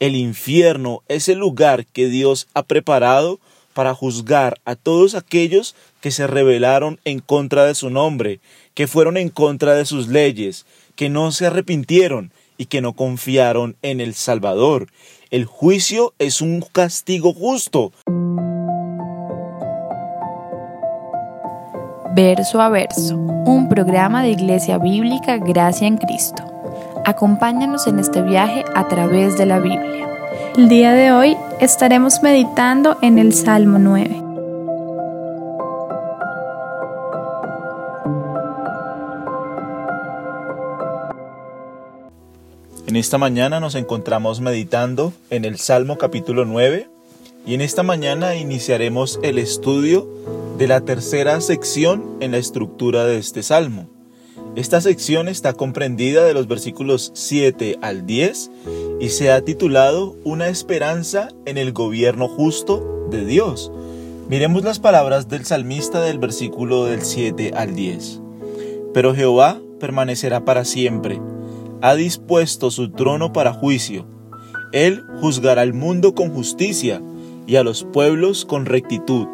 El infierno es el lugar que Dios ha preparado para juzgar a todos aquellos que se rebelaron en contra de su nombre, que fueron en contra de sus leyes, que no se arrepintieron y que no confiaron en el Salvador. El juicio es un castigo justo. Verso a verso, un programa de Iglesia Bíblica Gracia en Cristo. Acompáñanos en este viaje a través de la Biblia. El día de hoy estaremos meditando en el Salmo 9. En esta mañana nos encontramos meditando en el Salmo capítulo 9 y en esta mañana iniciaremos el estudio de la tercera sección en la estructura de este Salmo. Esta sección está comprendida de los versículos 7 al 10 y se ha titulado Una esperanza en el gobierno justo de Dios. Miremos las palabras del salmista del versículo del 7 al 10. Pero Jehová permanecerá para siempre, ha dispuesto su trono para juicio. Él juzgará al mundo con justicia y a los pueblos con rectitud.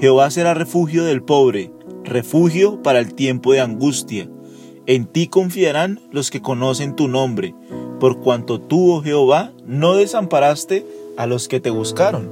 Jehová será refugio del pobre, refugio para el tiempo de angustia. En ti confiarán los que conocen tu nombre, por cuanto tú, oh Jehová, no desamparaste a los que te buscaron.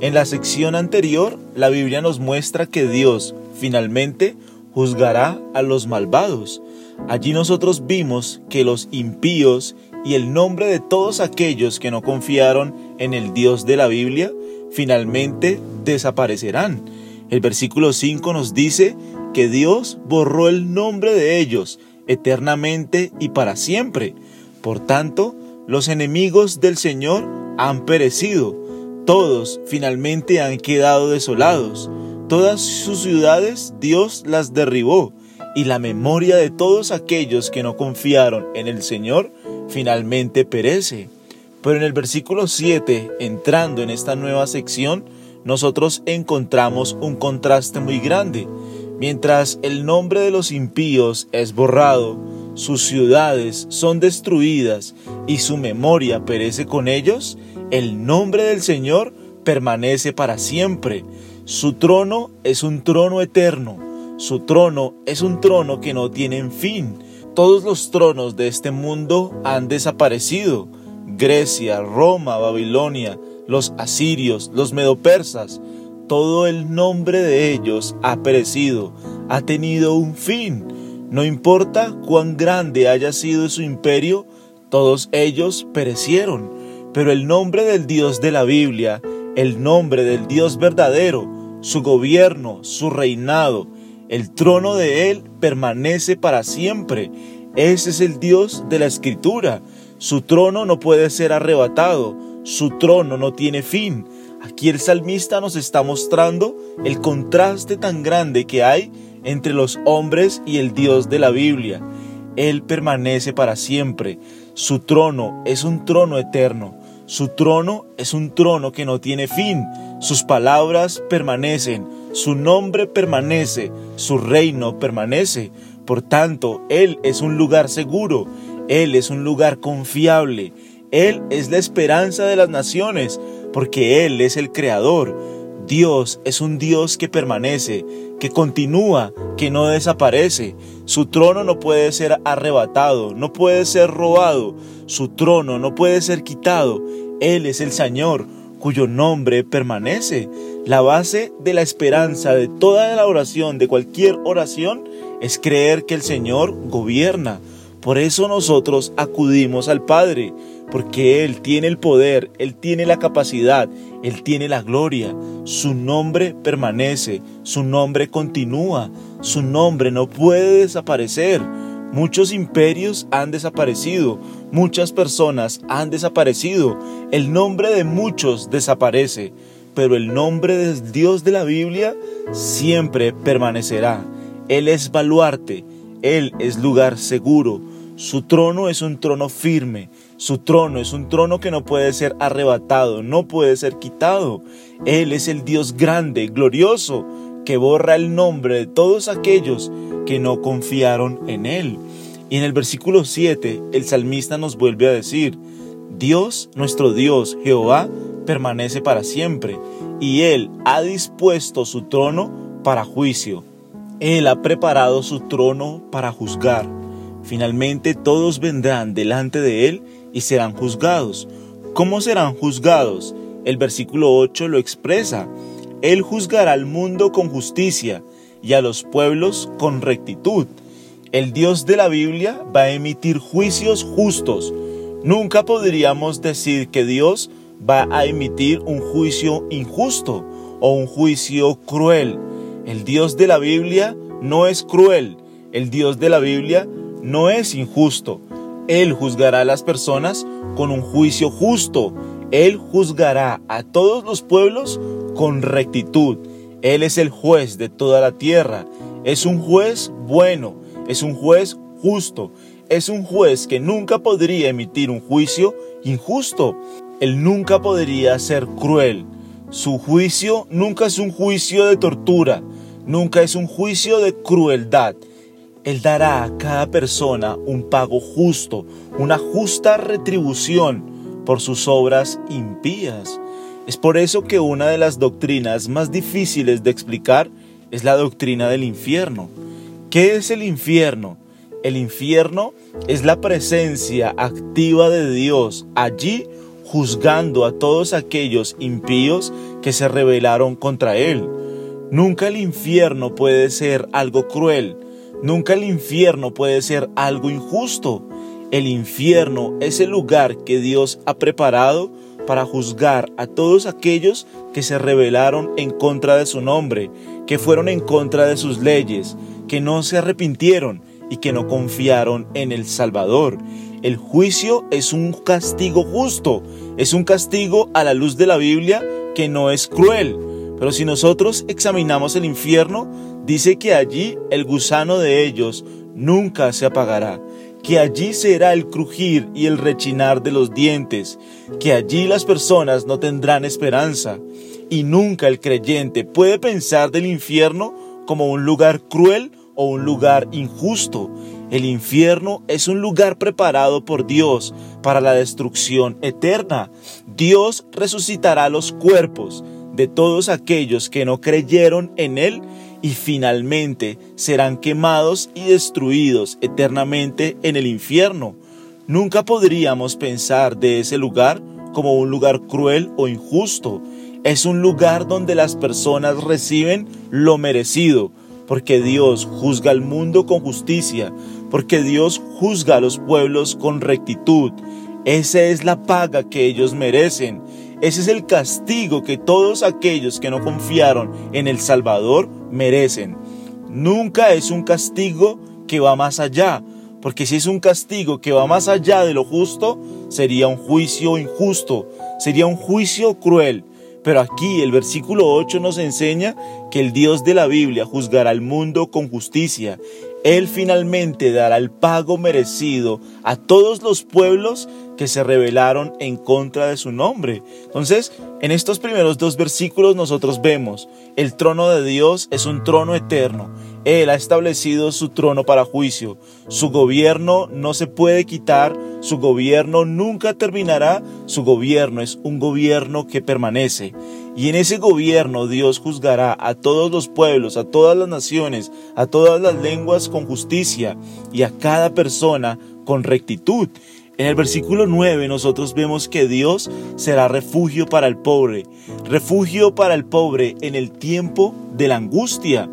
En la sección anterior, la Biblia nos muestra que Dios finalmente juzgará a los malvados. Allí nosotros vimos que los impíos y el nombre de todos aquellos que no confiaron en el Dios de la Biblia finalmente desaparecerán. El versículo 5 nos dice que Dios borró el nombre de ellos eternamente y para siempre. Por tanto, los enemigos del Señor han perecido. Todos finalmente han quedado desolados. Todas sus ciudades Dios las derribó y la memoria de todos aquellos que no confiaron en el Señor finalmente perece. Pero en el versículo 7, entrando en esta nueva sección, nosotros encontramos un contraste muy grande. Mientras el nombre de los impíos es borrado, sus ciudades son destruidas y su memoria perece con ellos, el nombre del Señor permanece para siempre. Su trono es un trono eterno, su trono es un trono que no tiene fin. Todos los tronos de este mundo han desaparecido. Grecia, Roma, Babilonia, los asirios, los medopersas, todo el nombre de ellos ha perecido, ha tenido un fin. No importa cuán grande haya sido su imperio, todos ellos perecieron. Pero el nombre del Dios de la Biblia, el nombre del Dios verdadero, su gobierno, su reinado, el trono de Él permanece para siempre. Ese es el Dios de la Escritura. Su trono no puede ser arrebatado, su trono no tiene fin. Aquí el salmista nos está mostrando el contraste tan grande que hay entre los hombres y el Dios de la Biblia. Él permanece para siempre. Su trono es un trono eterno. Su trono es un trono que no tiene fin. Sus palabras permanecen. Su nombre permanece. Su reino permanece. Por tanto, Él es un lugar seguro. Él es un lugar confiable. Él es la esperanza de las naciones, porque Él es el Creador. Dios es un Dios que permanece, que continúa, que no desaparece. Su trono no puede ser arrebatado, no puede ser robado. Su trono no puede ser quitado. Él es el Señor, cuyo nombre permanece. La base de la esperanza de toda la oración, de cualquier oración, es creer que el Señor gobierna. Por eso nosotros acudimos al Padre, porque Él tiene el poder, Él tiene la capacidad, Él tiene la gloria. Su nombre permanece, su nombre continúa, su nombre no puede desaparecer. Muchos imperios han desaparecido, muchas personas han desaparecido, el nombre de muchos desaparece, pero el nombre del Dios de la Biblia siempre permanecerá. Él es baluarte, Él es lugar seguro, su trono es un trono firme, su trono es un trono que no puede ser arrebatado, no puede ser quitado. Él es el Dios grande, glorioso, que borra el nombre de todos aquellos que no confiaron en Él. Y en el versículo 7, el salmista nos vuelve a decir, Dios, nuestro Dios, Jehová, permanece para siempre, y Él ha dispuesto su trono para juicio. Él ha preparado su trono para juzgar. Finalmente todos vendrán delante de Él y serán juzgados. ¿Cómo serán juzgados? El versículo 8 lo expresa. Él juzgará al mundo con justicia y a los pueblos con rectitud. El Dios de la Biblia va a emitir juicios justos. Nunca podríamos decir que Dios va a emitir un juicio injusto o un juicio cruel. El Dios de la Biblia no es cruel. El Dios de la Biblia no es injusto. Él juzgará a las personas con un juicio justo. Él juzgará a todos los pueblos con rectitud. Él es el juez de toda la tierra. Es un juez bueno. Es un juez justo. Es un juez que nunca podría emitir un juicio injusto. Él nunca podría ser cruel. Su juicio nunca es un juicio de tortura, nunca es un juicio de crueldad. Él dará a cada persona un pago justo, una justa retribución por sus obras impías. Es por eso que una de las doctrinas más difíciles de explicar es la doctrina del infierno. ¿Qué es el infierno? El infierno es la presencia activa de Dios allí juzgando a todos aquellos impíos que se rebelaron contra él. Nunca el infierno puede ser algo cruel, nunca el infierno puede ser algo injusto. El infierno es el lugar que Dios ha preparado para juzgar a todos aquellos que se rebelaron en contra de su nombre, que fueron en contra de sus leyes, que no se arrepintieron y que no confiaron en el Salvador. El juicio es un castigo justo, es un castigo a la luz de la Biblia que no es cruel. Pero si nosotros examinamos el infierno, dice que allí el gusano de ellos nunca se apagará, que allí será el crujir y el rechinar de los dientes, que allí las personas no tendrán esperanza. Y nunca el creyente puede pensar del infierno como un lugar cruel o un lugar injusto. El infierno es un lugar preparado por Dios para la destrucción eterna. Dios resucitará los cuerpos de todos aquellos que no creyeron en Él y finalmente serán quemados y destruidos eternamente en el infierno. Nunca podríamos pensar de ese lugar como un lugar cruel o injusto. Es un lugar donde las personas reciben lo merecido, porque Dios juzga al mundo con justicia, porque Dios juzga a los pueblos con rectitud. Esa es la paga que ellos merecen. Ese es el castigo que todos aquellos que no confiaron en el Salvador merecen. Nunca es un castigo que va más allá, porque si es un castigo que va más allá de lo justo, sería un juicio injusto, sería un juicio cruel. Pero aquí el versículo 8 nos enseña que el Dios de la Biblia juzgará al mundo con justicia él finalmente dará el pago merecido a todos los pueblos que se rebelaron en contra de su nombre. Entonces, en estos primeros dos versículos nosotros vemos, el trono de Dios es un trono eterno. Él ha establecido su trono para juicio. Su gobierno no se puede quitar, su gobierno nunca terminará, su gobierno es un gobierno que permanece. Y en ese gobierno Dios juzgará a todos los pueblos, a todas las naciones, a todas las lenguas con justicia y a cada persona con rectitud. En el versículo 9 nosotros vemos que Dios será refugio para el pobre, refugio para el pobre en el tiempo de la angustia.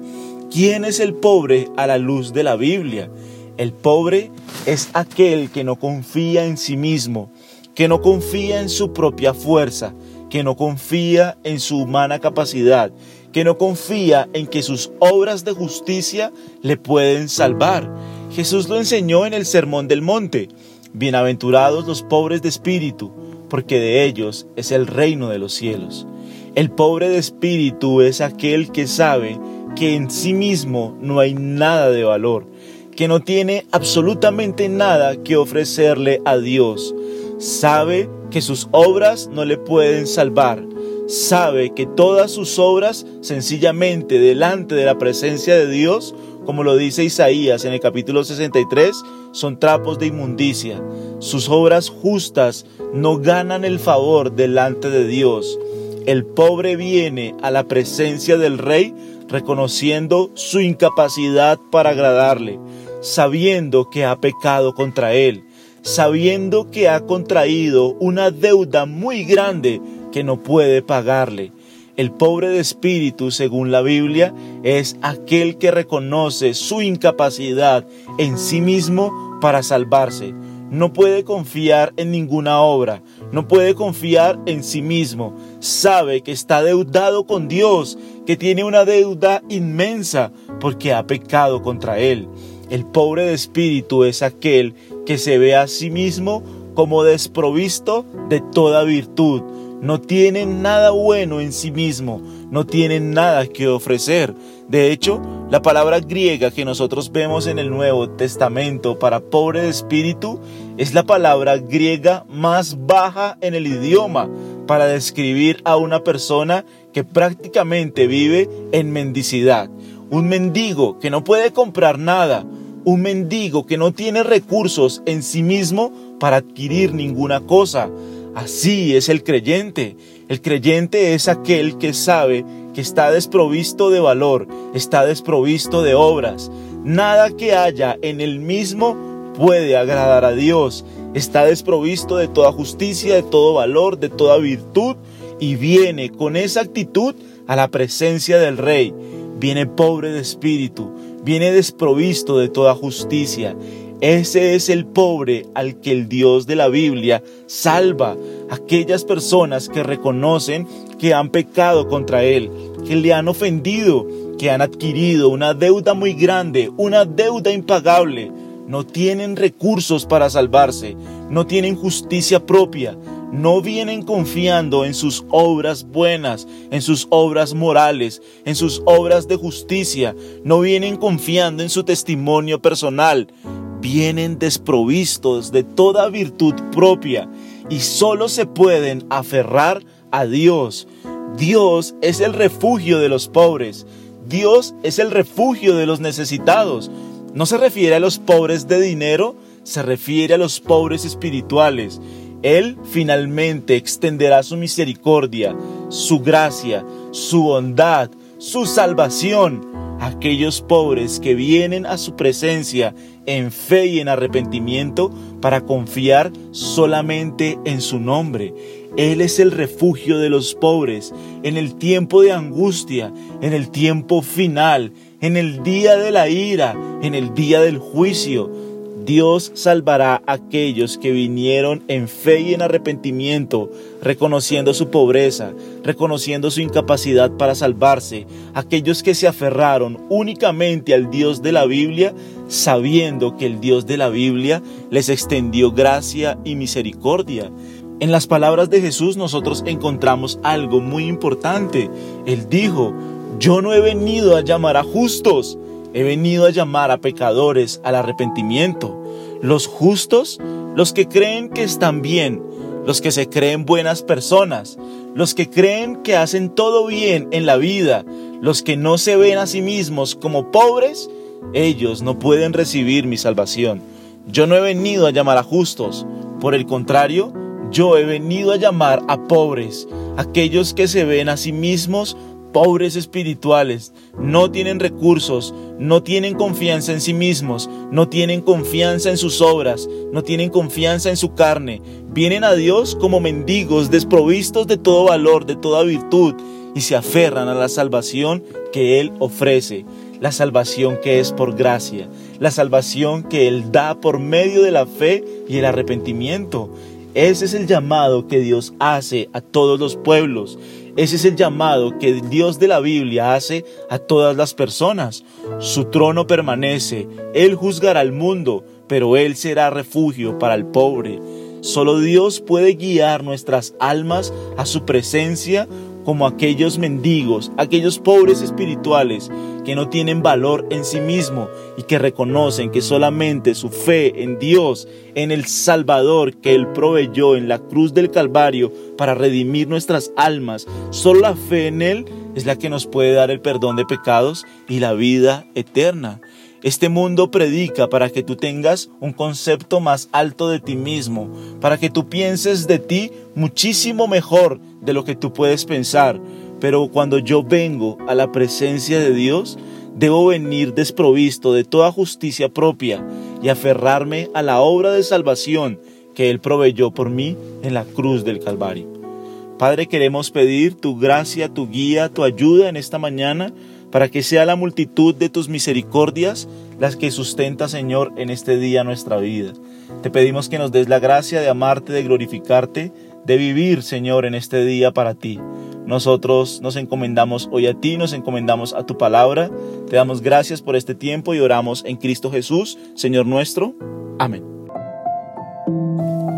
¿Quién es el pobre a la luz de la Biblia? El pobre es aquel que no confía en sí mismo, que no confía en su propia fuerza, que no confía en su humana capacidad, que no confía en que sus obras de justicia le pueden salvar. Jesús lo enseñó en el Sermón del Monte. Bienaventurados los pobres de espíritu, porque de ellos es el reino de los cielos. El pobre de espíritu es aquel que sabe que en sí mismo no hay nada de valor, que no tiene absolutamente nada que ofrecerle a Dios. Sabe que sus obras no le pueden salvar. Sabe que todas sus obras sencillamente delante de la presencia de Dios como lo dice Isaías en el capítulo 63, son trapos de inmundicia. Sus obras justas no ganan el favor delante de Dios. El pobre viene a la presencia del rey reconociendo su incapacidad para agradarle, sabiendo que ha pecado contra él, sabiendo que ha contraído una deuda muy grande que no puede pagarle. El pobre de espíritu, según la Biblia, es aquel que reconoce su incapacidad en sí mismo para salvarse. No puede confiar en ninguna obra, no puede confiar en sí mismo. Sabe que está deudado con Dios, que tiene una deuda inmensa porque ha pecado contra Él. El pobre de espíritu es aquel que se ve a sí mismo como desprovisto de toda virtud no tienen nada bueno en sí mismo, no tienen nada que ofrecer. De hecho, la palabra griega que nosotros vemos en el Nuevo Testamento para pobre de espíritu es la palabra griega más baja en el idioma para describir a una persona que prácticamente vive en mendicidad. Un mendigo que no puede comprar nada, un mendigo que no tiene recursos en sí mismo para adquirir ninguna cosa. Así es el creyente. El creyente es aquel que sabe que está desprovisto de valor, está desprovisto de obras. Nada que haya en el mismo puede agradar a Dios. Está desprovisto de toda justicia, de todo valor, de toda virtud y viene con esa actitud a la presencia del Rey. Viene pobre de espíritu, viene desprovisto de toda justicia ese es el pobre al que el Dios de la Biblia salva, aquellas personas que reconocen que han pecado contra Él, que le han ofendido, que han adquirido una deuda muy grande, una deuda impagable. No tienen recursos para salvarse, no tienen justicia propia, no vienen confiando en sus obras buenas, en sus obras morales, en sus obras de justicia, no vienen confiando en su testimonio personal, vienen desprovistos de toda virtud propia y solo se pueden aferrar a Dios. Dios es el refugio de los pobres. Dios es el refugio de los necesitados. No se refiere a los pobres de dinero, se refiere a los pobres espirituales. Él finalmente extenderá su misericordia, su gracia, su bondad, su salvación aquellos pobres que vienen a su presencia en fe y en arrepentimiento para confiar solamente en su nombre. Él es el refugio de los pobres en el tiempo de angustia, en el tiempo final, en el día de la ira, en el día del juicio. Dios salvará a aquellos que vinieron en fe y en arrepentimiento, reconociendo su pobreza, reconociendo su incapacidad para salvarse, aquellos que se aferraron únicamente al Dios de la Biblia, sabiendo que el Dios de la Biblia les extendió gracia y misericordia. En las palabras de Jesús nosotros encontramos algo muy importante. Él dijo, yo no he venido a llamar a justos, He venido a llamar a pecadores al arrepentimiento. Los justos, los que creen que están bien, los que se creen buenas personas, los que creen que hacen todo bien en la vida, los que no se ven a sí mismos como pobres, ellos no pueden recibir mi salvación. Yo no he venido a llamar a justos, por el contrario, yo he venido a llamar a pobres, aquellos que se ven a sí mismos pobres espirituales, no tienen recursos, no tienen confianza en sí mismos, no tienen confianza en sus obras, no tienen confianza en su carne, vienen a Dios como mendigos desprovistos de todo valor, de toda virtud, y se aferran a la salvación que Él ofrece, la salvación que es por gracia, la salvación que Él da por medio de la fe y el arrepentimiento. Ese es el llamado que Dios hace a todos los pueblos. Ese es el llamado que Dios de la Biblia hace a todas las personas. Su trono permanece, Él juzgará al mundo, pero Él será refugio para el pobre. Solo Dios puede guiar nuestras almas a su presencia como aquellos mendigos, aquellos pobres espirituales que no tienen valor en sí mismo y que reconocen que solamente su fe en Dios, en el Salvador que Él proveyó en la cruz del Calvario para redimir nuestras almas, solo la fe en Él es la que nos puede dar el perdón de pecados y la vida eterna. Este mundo predica para que tú tengas un concepto más alto de ti mismo, para que tú pienses de ti muchísimo mejor de lo que tú puedes pensar. Pero cuando yo vengo a la presencia de Dios, debo venir desprovisto de toda justicia propia y aferrarme a la obra de salvación que Él proveyó por mí en la cruz del Calvario. Padre, queremos pedir tu gracia, tu guía, tu ayuda en esta mañana para que sea la multitud de tus misericordias las que sustenta, Señor, en este día nuestra vida. Te pedimos que nos des la gracia de amarte, de glorificarte, de vivir, Señor, en este día para ti. Nosotros nos encomendamos hoy a ti, nos encomendamos a tu palabra. Te damos gracias por este tiempo y oramos en Cristo Jesús, Señor nuestro. Amén.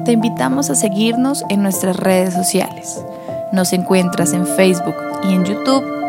Te invitamos a seguirnos en nuestras redes sociales. Nos encuentras en Facebook y en YouTube